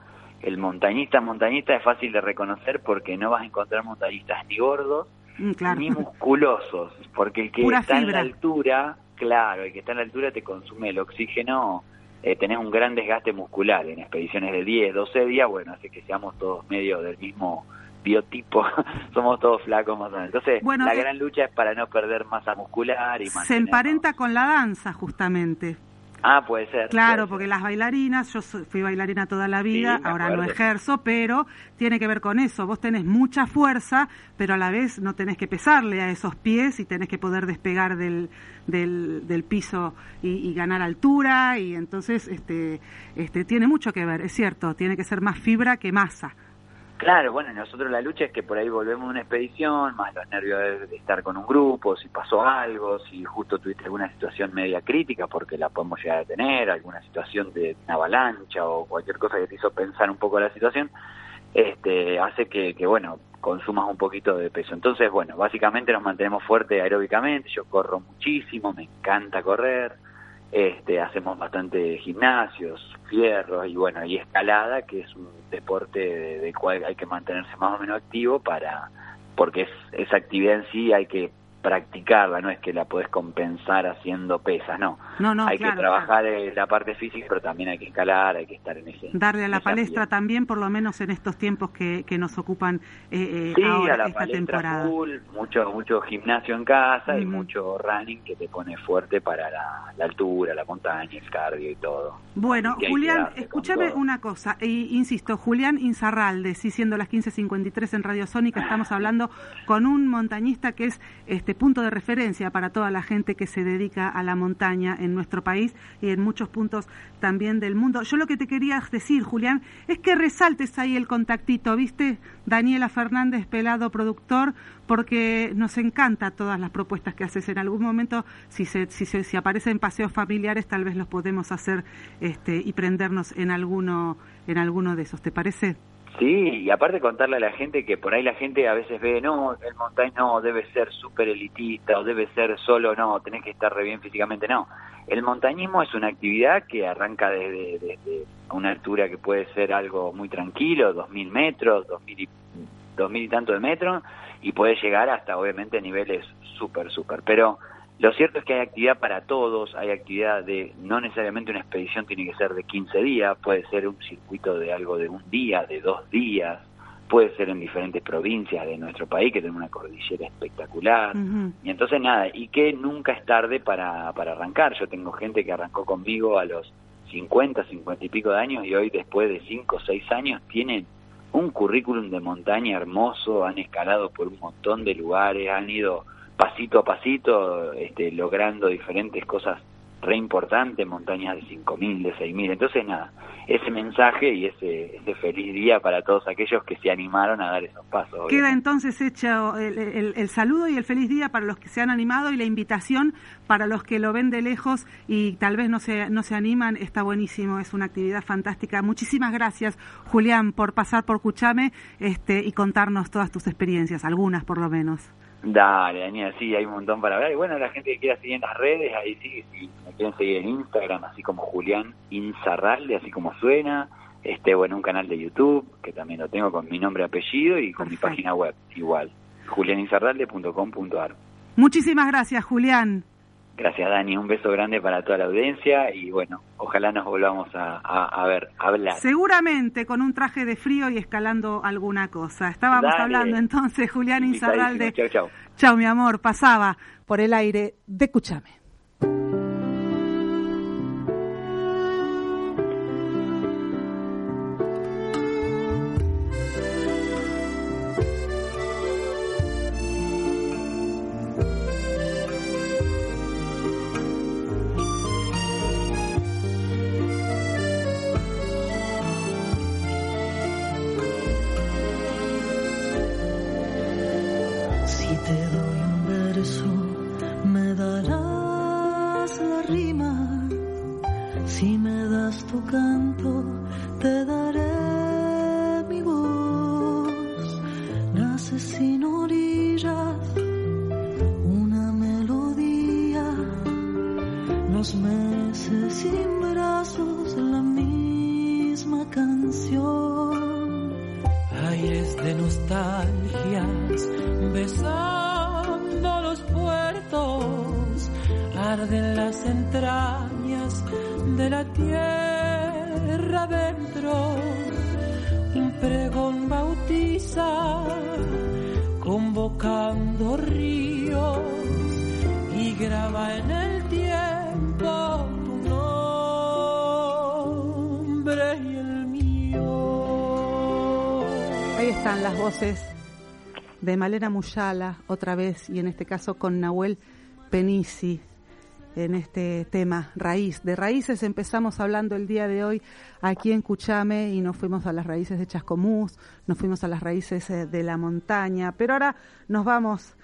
El montañista, montañista es fácil de reconocer porque no vas a encontrar montañistas ni gordos Mm, claro. ni musculosos, porque el que Pura está en la altura, claro, el que está en la altura te consume el oxígeno, eh, tenés un gran desgaste muscular en expediciones de 10, 12 días, bueno, hace que seamos todos medio del mismo biotipo, somos todos flacos más o menos. Entonces, Bueno, la gran lucha es para no perder masa muscular y Se emparenta con la danza, justamente. Ah, puede ser. Claro, puede porque ser. las bailarinas, yo fui bailarina toda la vida, ahora no ejerzo, pero tiene que ver con eso. Vos tenés mucha fuerza, pero a la vez no tenés que pesarle a esos pies y tenés que poder despegar del, del, del piso y, y ganar altura y entonces este, este, tiene mucho que ver, es cierto, tiene que ser más fibra que masa. Claro, bueno, nosotros la lucha es que por ahí volvemos una expedición, más los nervios de, estar con un grupo, si pasó algo, si justo tuviste alguna situación media crítica, porque la podemos llegar a tener, alguna situación de avalancha o cualquier cosa que te hizo pensar un poco la situación, este, hace que, que, bueno, consumas un poquito de peso. Entonces, bueno, básicamente nos mantenemos fuertes aeróbicamente, yo corro muchísimo, me encanta correr, este, hacemos bastante gimnasios, fierros y bueno, y escalada, que es un deporte de- del cual hay que mantenerse más o menos activo para, porque es, esa actividad en sí hay que practicarla, no es que la podés compensar haciendo pesas, no. No, no, hay claro, que trabajar eh, la parte física, pero también hay que escalar, hay que estar en ese... Darle a la palestra ambiente. también, por lo menos en estos tiempos que, que nos ocupan eh, eh, Sí, ahora, a la esta palestra temporada. full, mucho, mucho gimnasio en casa y mucho running que te pone fuerte para la, la altura, la montaña, el cardio y todo. Bueno, darle con escúchame una cosa, e, insisto, Julián Inzarralde, sí, siendo las 15.53 en Radio Sónica, estamos hablando con un montañista que es este punto de referencia para toda la gente que se dedica a la montaña en nuestro país y en muchos puntos también del mundo. Yo lo que te quería decir, Julián, es que resaltes ahí el contactito, ¿viste? Daniela Fernández, pelado productor, porque nos encanta todas las propuestas que haces. En algún momento, si se, si, se, aparecen paseos familiares, tal vez los podemos hacer este, y prendernos en alguno, en alguno de esos. ¿Te parece? Sí, y aparte contarle a la gente que por ahí la gente a veces ve, no, el montaña no, debe ser súper elitista o debe ser solo, no, tenés que estar re bien físicamente, no. El montañismo es una actividad que arranca desde, desde una altura que puede ser algo muy tranquilo, dos mil metros, dos mil y, dos mil y tanto de metros, y puede llegar hasta obviamente niveles súper, súper. Pero lo cierto es que hay actividad para todos, hay actividad de, no necesariamente una expedición tiene que ser de 15 días, puede ser un circuito de algo de un día, de dos días, puede ser en diferentes provincias de nuestro país que tienen una cordillera espectacular. Y entonces nada, y que nunca es tarde para, para arrancar. Yo tengo gente que arrancó conmigo a los 50, 50 y pico de años y hoy después de 5 o 6 años tienen un currículum de montaña hermoso, han escalado por un montón de lugares, han ido pasito a pasito este, logrando diferentes cosas re importantes, montañas de 5.000, de 6.000. Entonces, nada, ese mensaje y ese, ese feliz día para todos aquellos que se animaron a dar esos pasos. Queda entonces hecho el, saludo y el feliz día para los que se han animado y la invitación para los que lo ven de lejos y tal vez no se, no se animan, está buenísimo, es una actividad fantástica. Muchísimas gracias, Julián, por pasar por Cuchame este, y contarnos todas tus experiencias, algunas por lo menos. Dale, Daniel, sí, hay un montón para hablar. Y bueno, la gente que quiera seguir en las redes, ahí sí, si me quieren seguir en Instagram, así como Julián Inzarralde, así como suena. Este, bueno, un canal de YouTube, que también lo tengo con mi nombre y apellido, y con mi página web, igual, julianinzarralde.com.ar. Muchísimas gracias, Julián. Gracias, Dani. Un beso grande para toda la audiencia y bueno, ojalá nos volvamos a, ver, a hablar. Seguramente con un traje de frío y escalando alguna cosa. Estábamos hablando entonces, Julián Inzarralde. Chau, chau. Chau, mi amor. Pasaba por el aire de Cuchame. Muyala otra vez y en este caso con Nahuel Penisi en este tema raíz. De raíces empezamos hablando el día de hoy aquí en Cuchame y nos fuimos a las raíces de Chascomús, nos fuimos a las raíces eh, de la montaña, pero ahora nos vamos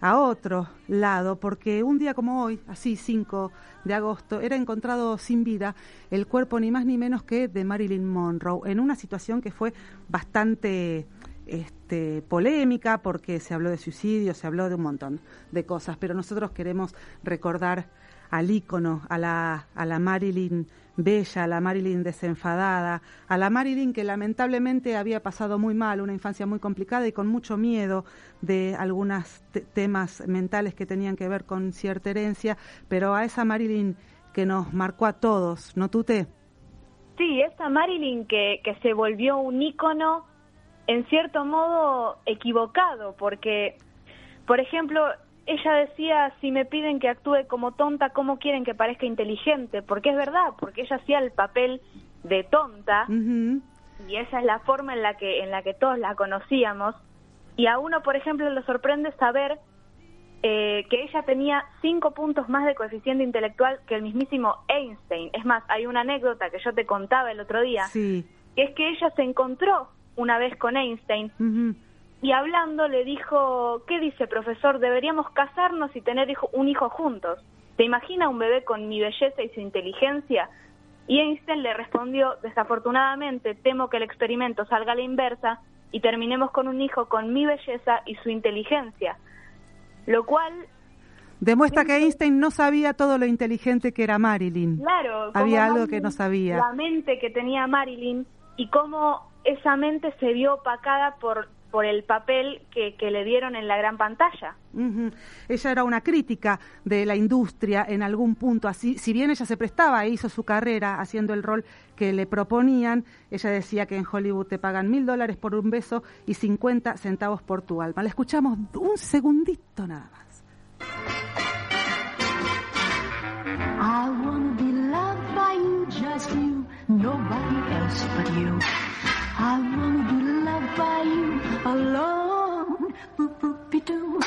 a otro lado porque un día como hoy, así 5 de agosto, era encontrado sin vida el cuerpo ni más ni menos que de Marilyn Monroe en una situación que fue bastante este, polémica porque se habló de suicidio, se habló de un montón de cosas, pero nosotros queremos recordar al ícono, a la, a la Marilyn bella, a la Marilyn desenfadada, a la Marilyn que lamentablemente había pasado muy mal, una infancia muy complicada y con mucho miedo de algunos temas mentales que tenían que ver con cierta herencia, pero a esa Marilyn que nos marcó a todos, ¿no, Tute? Sí, esa Marilyn que, que se volvió un ícono en cierto modo equivocado, porque, por ejemplo, ella decía, si me piden que actúe como tonta, ¿cómo quieren que parezca inteligente? Porque es verdad, porque ella hacía el papel de tonta y esa es la forma en la que en la que todos la conocíamos y a uno, por ejemplo, le sorprende saber eh, que ella tenía cinco puntos más de coeficiente intelectual que el mismísimo Einstein. Es más, hay una anécdota que yo te contaba el otro día, que es que ella se encontró una vez con Einstein. Y hablando le dijo, ¿qué dice profesor? Deberíamos casarnos y tener un hijo juntos. ¿Te imagina un bebé con mi belleza y su inteligencia? Y Einstein le respondió, desafortunadamente temo que el experimento salga a la inversa y terminemos con un hijo con mi belleza y su inteligencia. Lo cual... Demuestra que Einstein no sabía todo lo inteligente que era Marilyn. Claro. Había algo que no sabía. La mente que tenía Marilyn y cómo esa mente se vio opacada por por el papel que, que le dieron en la gran pantalla. Ella era una crítica de la industria en algún punto, así, si bien ella se prestaba e hizo su carrera haciendo el rol que le proponían, ella decía que en Hollywood te pagan mil dólares por un beso y 50 centavos por tu alma. La escuchamos un segundito nada más. I wanna be loved by you, just you, nobody else but you. I wanna be loved by you alone. Boop-boop-be-doo.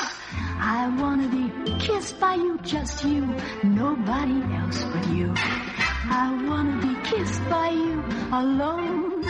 I wanna be kissed by you, just you, nobody else but you. I wanna be kissed by you alone.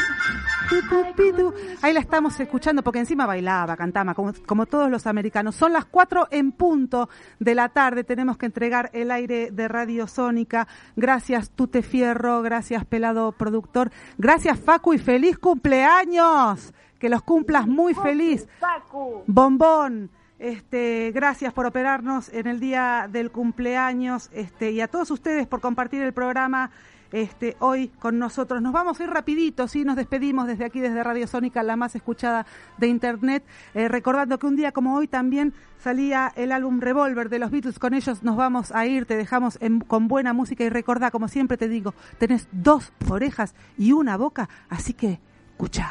Pitu, pitu. Ahí la estamos escuchando porque encima bailaba, cantaba, como, como todos los americanos. Son las cuatro en punto de la tarde. Tenemos que entregar el aire de Radio Sónica. Gracias, Tute Fierro. Gracias, Pelado Productor. Gracias, Facu, y feliz cumpleaños. Que los cumplas muy feliz. Facu. Bombón. Este, gracias por operarnos en el día del cumpleaños este, y a todos ustedes por compartir el programa este, hoy con nosotros. Nos vamos a ir rapidito, sí, nos despedimos desde aquí, desde Radio Sónica, la más escuchada de Internet, eh, recordando que un día como hoy también salía el álbum Revolver de los Beatles, con ellos nos vamos a ir, te dejamos con buena música y recordá, como siempre te digo, tenés dos orejas y una boca, así que escucha.